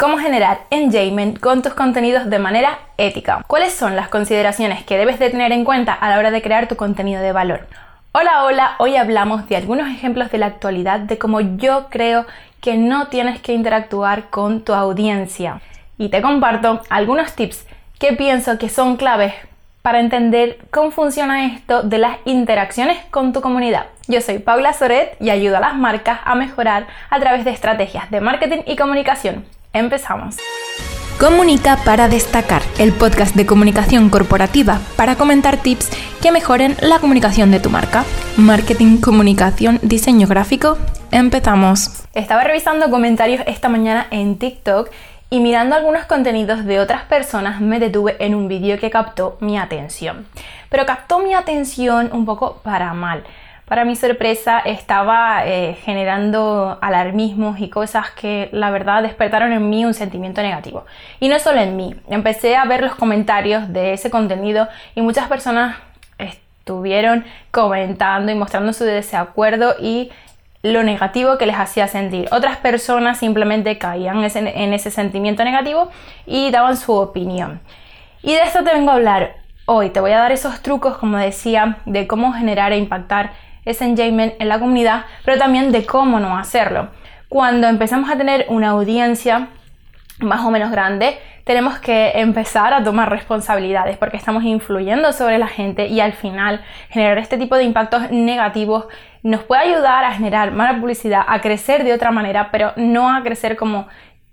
cómo generar engagement con tus contenidos de manera ética. ¿Cuáles son las consideraciones que debes de tener en cuenta a la hora de crear tu contenido de valor? Hola, hola, hoy hablamos de algunos ejemplos de la actualidad de cómo yo creo que no tienes que interactuar con tu audiencia. Y te comparto algunos tips que pienso que son claves para entender cómo funciona esto de las interacciones con tu comunidad. Yo soy Paula Soret y ayudo a las marcas a mejorar a través de estrategias de marketing y comunicación. Empezamos. Comunica para destacar, el podcast de comunicación corporativa para comentar tips que mejoren la comunicación de tu marca. Marketing, comunicación, diseño gráfico. Empezamos. Estaba revisando comentarios esta mañana en TikTok y mirando algunos contenidos de otras personas me detuve en un vídeo que captó mi atención. Pero captó mi atención un poco para mal. Para mi sorpresa estaba eh, generando alarmismos y cosas que la verdad despertaron en mí un sentimiento negativo. Y no solo en mí, empecé a ver los comentarios de ese contenido y muchas personas estuvieron comentando y mostrando su desacuerdo y lo negativo que les hacía sentir. Otras personas simplemente caían en ese sentimiento negativo y daban su opinión. Y de esto te vengo a hablar hoy. Te voy a dar esos trucos, como decía, de cómo generar e impactar ese engagement en la comunidad, pero también de cómo no hacerlo. Cuando empezamos a tener una audiencia más o menos grande, tenemos que empezar a tomar responsabilidades porque estamos influyendo sobre la gente y al final generar este tipo de impactos negativos nos puede ayudar a generar mala publicidad, a crecer de otra manera, pero no a crecer como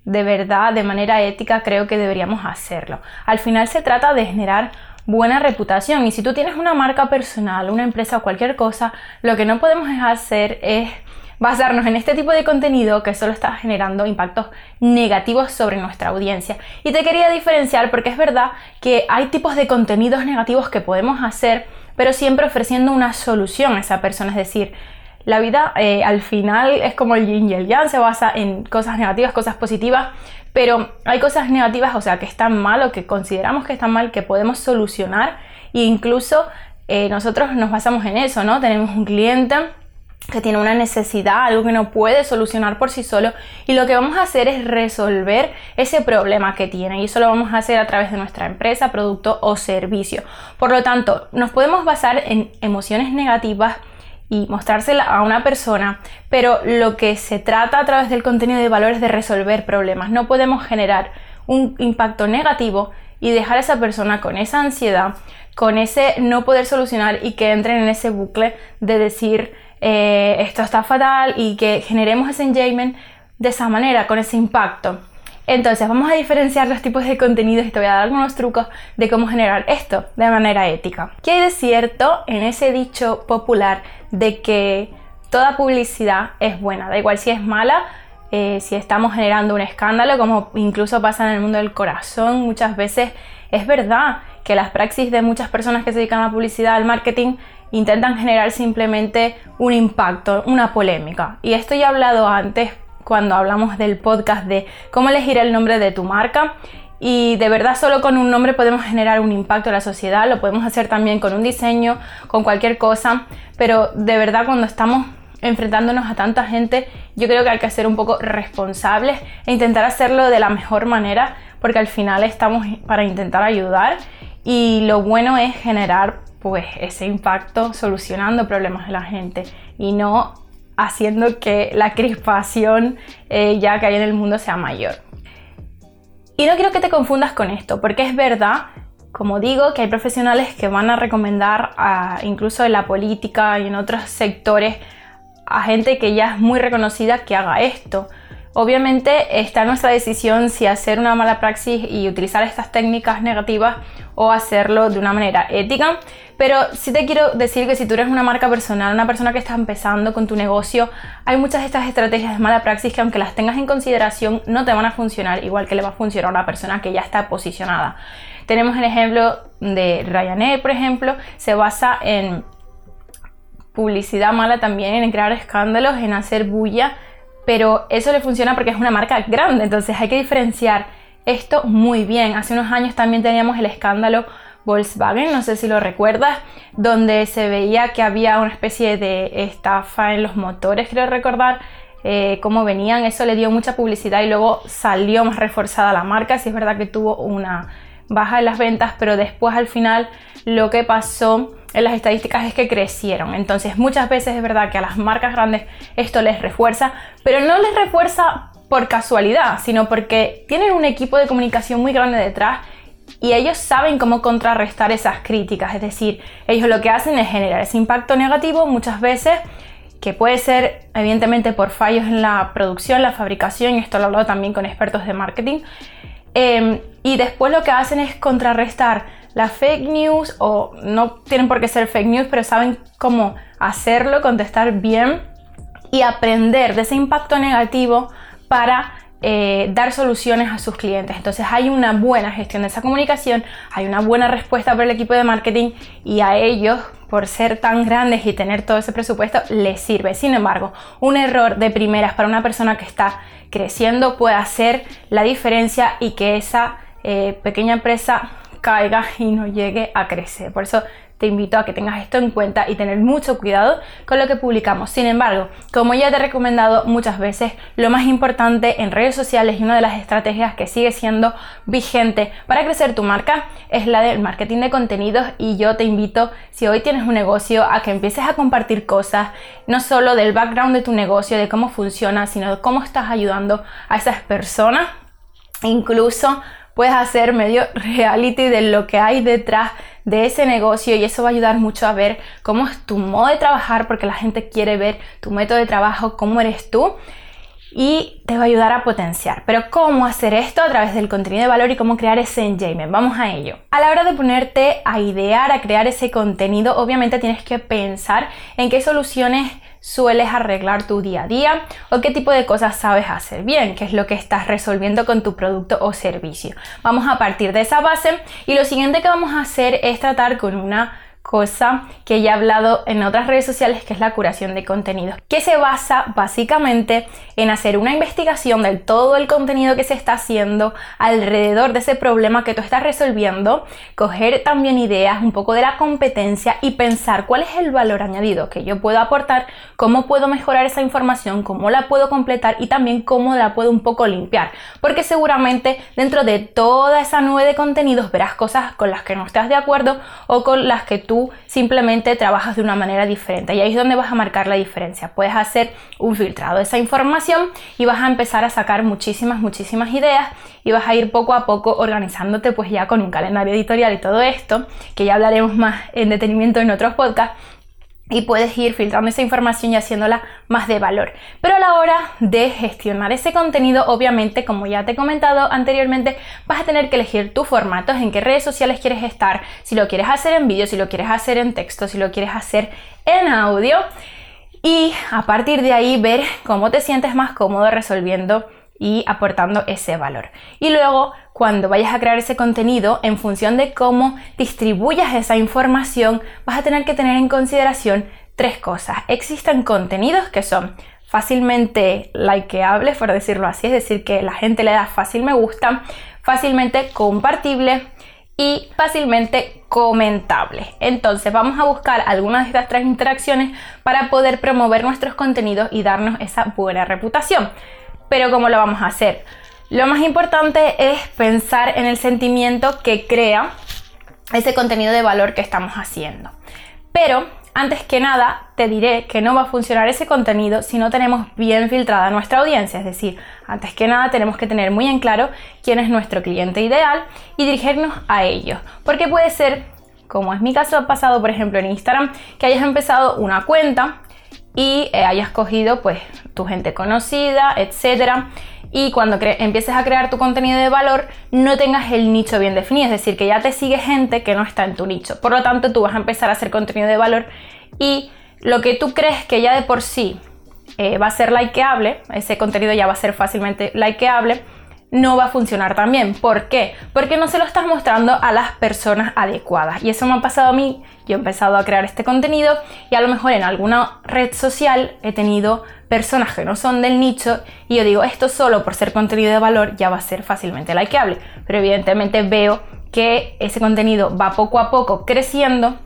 de verdad, de manera ética, creo que deberíamos hacerlo. Al final se trata de generar buena reputación. Y si tú tienes una marca personal, una empresa o cualquier cosa, lo que no podemos hacer es basarnos en este tipo de contenido que solo está generando impactos negativos sobre nuestra audiencia. Y te quería diferenciar porque es verdad que hay tipos de contenidos negativos que podemos hacer, pero siempre ofreciendo una solución a esa persona. Es decir, la vida eh, al final es como el yin y el yang, se basa en cosas negativas, cosas positivas, pero hay cosas negativas, o sea, que están mal o que consideramos que están mal, que podemos solucionar e incluso eh, nosotros nos basamos en eso, ¿no? Tenemos un cliente que tiene una necesidad, algo que no puede solucionar por sí solo y lo que vamos a hacer es resolver ese problema que tiene y eso lo vamos a hacer a través de nuestra empresa, producto o servicio. Por lo tanto, nos podemos basar en emociones negativas y mostrársela a una persona, pero lo que se trata a través del contenido de valor es de resolver problemas. No podemos generar un impacto negativo y dejar a esa persona con esa ansiedad, con ese no poder solucionar y que entren en ese bucle de decir eh, esto está fatal y que generemos ese engagement de esa manera, con ese impacto. Entonces vamos a diferenciar los tipos de contenidos y te voy a dar algunos trucos de cómo generar esto de manera ética. ¿Qué hay de cierto en ese dicho popular de que toda publicidad es buena? Da igual si es mala, eh, si estamos generando un escándalo, como incluso pasa en el mundo del corazón, muchas veces es verdad que las praxis de muchas personas que se dedican a la publicidad, al marketing, intentan generar simplemente un impacto, una polémica. Y esto ya he hablado antes cuando hablamos del podcast de cómo elegir el nombre de tu marca. Y de verdad solo con un nombre podemos generar un impacto en la sociedad, lo podemos hacer también con un diseño, con cualquier cosa, pero de verdad cuando estamos enfrentándonos a tanta gente, yo creo que hay que ser un poco responsables e intentar hacerlo de la mejor manera, porque al final estamos para intentar ayudar. Y lo bueno es generar pues ese impacto solucionando problemas de la gente y no haciendo que la crispación eh, ya que hay en el mundo sea mayor. Y no quiero que te confundas con esto, porque es verdad, como digo, que hay profesionales que van a recomendar, incluso en la política y en otros sectores, a gente que ya es muy reconocida que haga esto. Obviamente está nuestra decisión si hacer una mala praxis y utilizar estas técnicas negativas o hacerlo de una manera ética. Pero sí te quiero decir que si tú eres una marca personal, una persona que está empezando con tu negocio, hay muchas de estas estrategias de mala praxis que aunque las tengas en consideración no te van a funcionar igual que le va a funcionar a una persona que ya está posicionada. Tenemos el ejemplo de Ryanair, por ejemplo, se basa en publicidad mala también, en crear escándalos, en hacer bulla pero eso le funciona porque es una marca grande, entonces hay que diferenciar esto muy bien. Hace unos años también teníamos el escándalo Volkswagen, no sé si lo recuerdas, donde se veía que había una especie de estafa en los motores, creo recordar. eh, cómo venían, eso le dio mucha publicidad y luego salió más reforzada la marca. Sí es verdad que tuvo una baja en las ventas, pero después al final lo que pasó en las estadísticas es que crecieron. Entonces muchas veces es verdad que a las marcas grandes esto les refuerza, pero no les refuerza por casualidad, sino porque tienen un equipo de comunicación muy grande detrás y ellos saben cómo contrarrestar esas críticas. Es decir, ellos lo que hacen es generar ese impacto negativo muchas veces que puede ser evidentemente por fallos en la producción, la fabricación, y esto lo he hablado también con expertos de marketing, em, y después lo que hacen es contrarrestar la fake news, o no tienen por qué ser fake news, pero saben cómo hacerlo, contestar bien y aprender de ese impacto negativo para eh, dar soluciones a sus clientes. Entonces hay una buena gestión de esa comunicación, hay una buena respuesta por el equipo de marketing y a ellos, por ser tan grandes y tener todo ese presupuesto, les sirve. Sin embargo, un error de primeras para una persona que está creciendo puede hacer la diferencia y que esa eh, pequeña empresa caiga y no llegue a crecer. Por eso te invito a que tengas esto en cuenta y tener mucho cuidado con lo que publicamos. Sin embargo, como ya te he recomendado muchas veces, lo más importante en redes sociales y una de las estrategias que sigue siendo vigente para crecer tu marca es la del marketing de contenidos y yo te invito, si hoy tienes un negocio, a que empieces a compartir cosas, no solo del background de tu negocio, de cómo funciona, sino de cómo estás ayudando a esas personas, incluso puedes hacer medio reality de lo que hay detrás de ese negocio y eso va a ayudar mucho a ver cómo es tu modo de trabajar porque la gente quiere ver tu método de trabajo, cómo eres tú y te va a ayudar a potenciar. Pero ¿cómo hacer esto a través del contenido de valor y cómo crear ese engagement? Vamos a ello. A la hora de ponerte a idear, a crear ese contenido, obviamente tienes que pensar en qué soluciones sueles arreglar tu día a día o qué tipo de cosas sabes hacer bien, qué es lo que estás resolviendo con tu producto o servicio. Vamos a partir de esa base y lo siguiente que vamos a hacer es tratar con una cosa que ya he hablado en otras redes sociales, que es la curación de contenidos, que se basa básicamente en hacer una investigación de todo el contenido que se está haciendo alrededor de ese problema que tú estás resolviendo, coger también ideas, un poco de la competencia y pensar cuál es el valor añadido que yo puedo aportar, cómo puedo mejorar esa información, cómo la puedo completar y también cómo la puedo un poco limpiar, porque seguramente dentro de toda esa nube de contenidos verás cosas con las que no estás de acuerdo o con las que tú simplemente trabajas de una manera diferente. Y ahí es donde vas a marcar la diferencia. Puedes hacer un filtrado de esa información y vas a empezar a sacar muchísimas, muchísimas ideas y vas a ir poco a poco organizándote pues ya con un calendario editorial y todo esto, que ya hablaremos más en detenimiento en otros podcasts y puedes ir filtrando esa información y haciéndola más de valor. Pero a la hora de gestionar ese contenido, obviamente, como ya te he comentado anteriormente, vas a tener que elegir tus formatos, en qué redes sociales quieres estar, si lo quieres hacer en vídeo, si lo quieres hacer en texto, si lo quieres hacer en audio. Y a partir de ahí ver cómo te sientes más cómodo resolviendo y aportando ese valor. Y luego, cuando vayas a crear ese contenido, en función de cómo distribuyas esa información, vas a tener que tener en consideración tres cosas. Existen contenidos que son fácilmente likeables, por decirlo así, es decir, que la gente le da fácil me gusta, fácilmente compartible y fácilmente comentable. Entonces vamos a buscar algunas de estas tres interacciones para poder promover nuestros contenidos y darnos esa buena reputación. Pero ¿cómo lo vamos a hacer? Lo más importante es pensar en el sentimiento que crea ese contenido de valor que estamos haciendo. Pero antes que nada, te diré que no va a funcionar ese contenido si no tenemos bien filtrada nuestra audiencia. Es decir, antes que nada tenemos que tener muy en claro quién es nuestro cliente ideal y dirigirnos a ellos. Porque puede ser, como es mi caso pasado, por ejemplo, en Instagram, que hayas empezado una cuenta y eh, hayas cogido pues tu gente conocida, etcétera. Y cuando empieces a crear tu contenido de valor, no tengas el nicho bien definido, es decir, que ya te sigue gente que no está en tu nicho. Por lo tanto, tú vas a empezar a hacer contenido de valor y lo que tú crees que ya de por sí eh, va a ser likeable, ese contenido ya va a ser fácilmente likeable, no va a funcionar también. ¿Por qué? Porque no se lo estás mostrando a las personas adecuadas. Y eso me ha pasado a mí. Yo he empezado a crear este contenido y a lo mejor en alguna red social he tenido personas que no son del nicho y yo digo, esto solo por ser contenido de valor ya va a ser fácilmente likeable. Pero evidentemente veo que ese contenido va poco a poco creciendo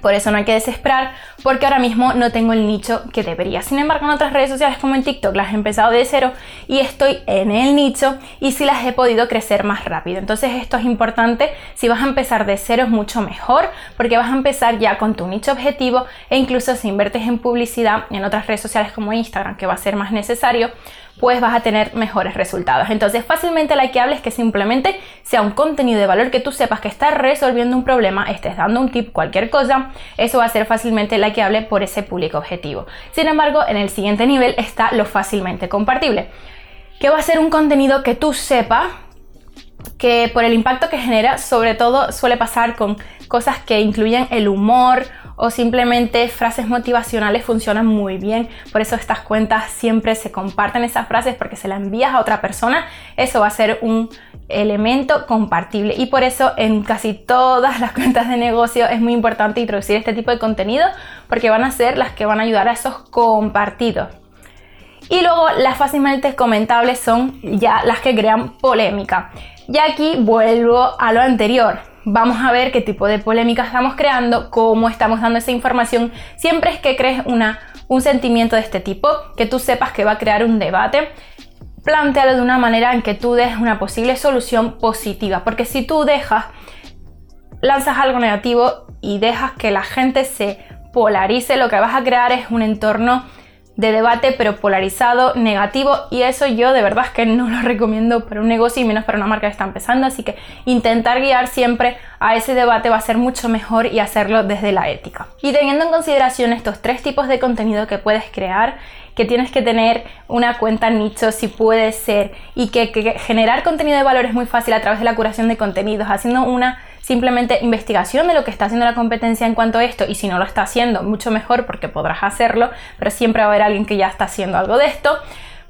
Por eso no hay que desesperar, porque ahora mismo no tengo el nicho que debería. Sin embargo, en otras redes sociales como en TikTok las he empezado de cero y estoy en el nicho y sí las he podido crecer más rápido. Entonces esto es importante. Si vas a empezar de cero es mucho mejor porque vas a empezar ya con tu nicho objetivo e incluso si inviertes en publicidad en otras redes sociales como Instagram, que va a ser más necesario, pues vas a tener mejores resultados. Entonces, fácilmente la que hables que simplemente sea un contenido de valor que tú sepas que está resolviendo un problema, estés dando un tip, cualquier cosa, eso va a ser fácilmente la que hable por ese público objetivo. Sin embargo, en el siguiente nivel está lo fácilmente compartible, que va a ser un contenido que tú sepas que por el impacto que genera, sobre todo suele pasar con cosas que incluyen el humor o simplemente frases motivacionales funcionan muy bien. Por eso estas cuentas siempre se comparten esas frases porque se las envías a otra persona. Eso va a ser un elemento compartible y por eso en casi todas las cuentas de negocio es muy importante introducir este tipo de contenido porque van a ser las que van a ayudar a esos compartidos. Y luego las fácilmente comentables son ya las que crean polémica. Y aquí vuelvo a lo anterior vamos a ver qué tipo de polémica estamos creando, cómo estamos dando esa información. Siempre es que crees una, un sentimiento de este tipo, que tú sepas que va a crear un debate, plantealo de una manera en que tú des una posible solución positiva. Porque si tú dejas, lanzas algo negativo y dejas que la gente se polarice, lo que vas a crear es un entorno de debate pero polarizado, negativo y eso yo de verdad es que no lo recomiendo para un negocio y menos para una marca que está empezando, así que intentar guiar siempre a ese debate va a ser mucho mejor y hacerlo desde la ética. Y teniendo en consideración estos tres tipos de contenido que puedes crear, que tienes que tener una cuenta nicho si puede ser y que, que generar contenido de valor es muy fácil a través de la curación de contenidos, haciendo una simplemente investigación de lo que está haciendo la competencia en cuanto a esto y si no lo está haciendo, mucho mejor porque podrás hacerlo, pero siempre va a haber alguien que ya está haciendo algo de esto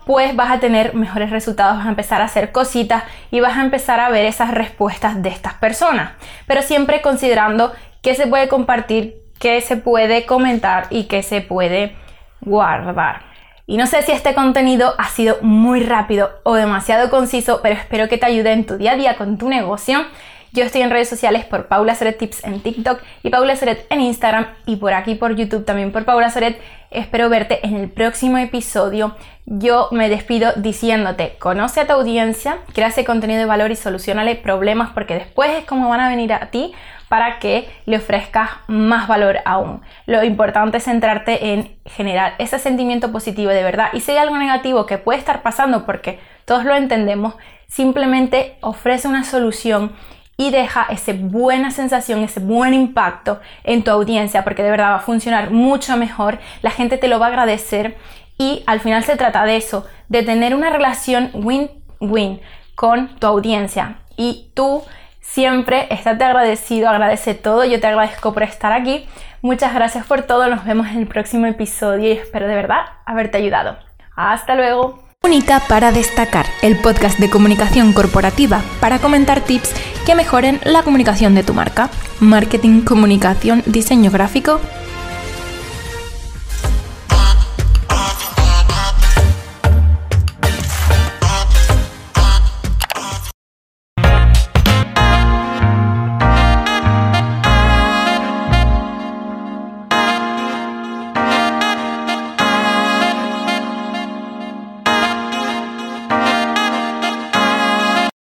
pues vas a tener mejores resultados, vas a empezar a hacer cositas y vas a empezar a ver esas respuestas de estas personas. Pero siempre considerando qué se puede compartir, qué se puede comentar y qué se puede guardar. Y no sé si este contenido ha sido muy rápido o demasiado conciso, pero espero que te ayude en tu día a día con tu negocio. Yo estoy en redes sociales por Paula Soret Tips en TikTok y Paula Soret en Instagram y por aquí por YouTube también por Paula Soret. Espero verte en el próximo episodio. Yo me despido diciéndote, conoce a tu audiencia, crea ese contenido de valor y solucionale problemas porque después es como van a venir a ti para que le ofrezcas más valor aún. Lo importante es centrarte en generar ese sentimiento positivo de verdad. Y si hay algo negativo que puede estar pasando, porque todos lo entendemos, simplemente ofrece una solución y deja esa buena sensación, ese buen impacto en tu audiencia, porque de verdad va a funcionar mucho mejor, la gente te lo va a agradecer y al final se trata de eso, de tener una relación win-win con tu audiencia y tú siempre estate agradecido, agradece todo, yo te agradezco por estar aquí, muchas gracias por todo, nos vemos en el próximo episodio y espero de verdad haberte ayudado. Hasta luego. Única para destacar, el podcast de comunicación corporativa para comentar tips que mejoren la comunicación de tu marca. Marketing, comunicación, diseño gráfico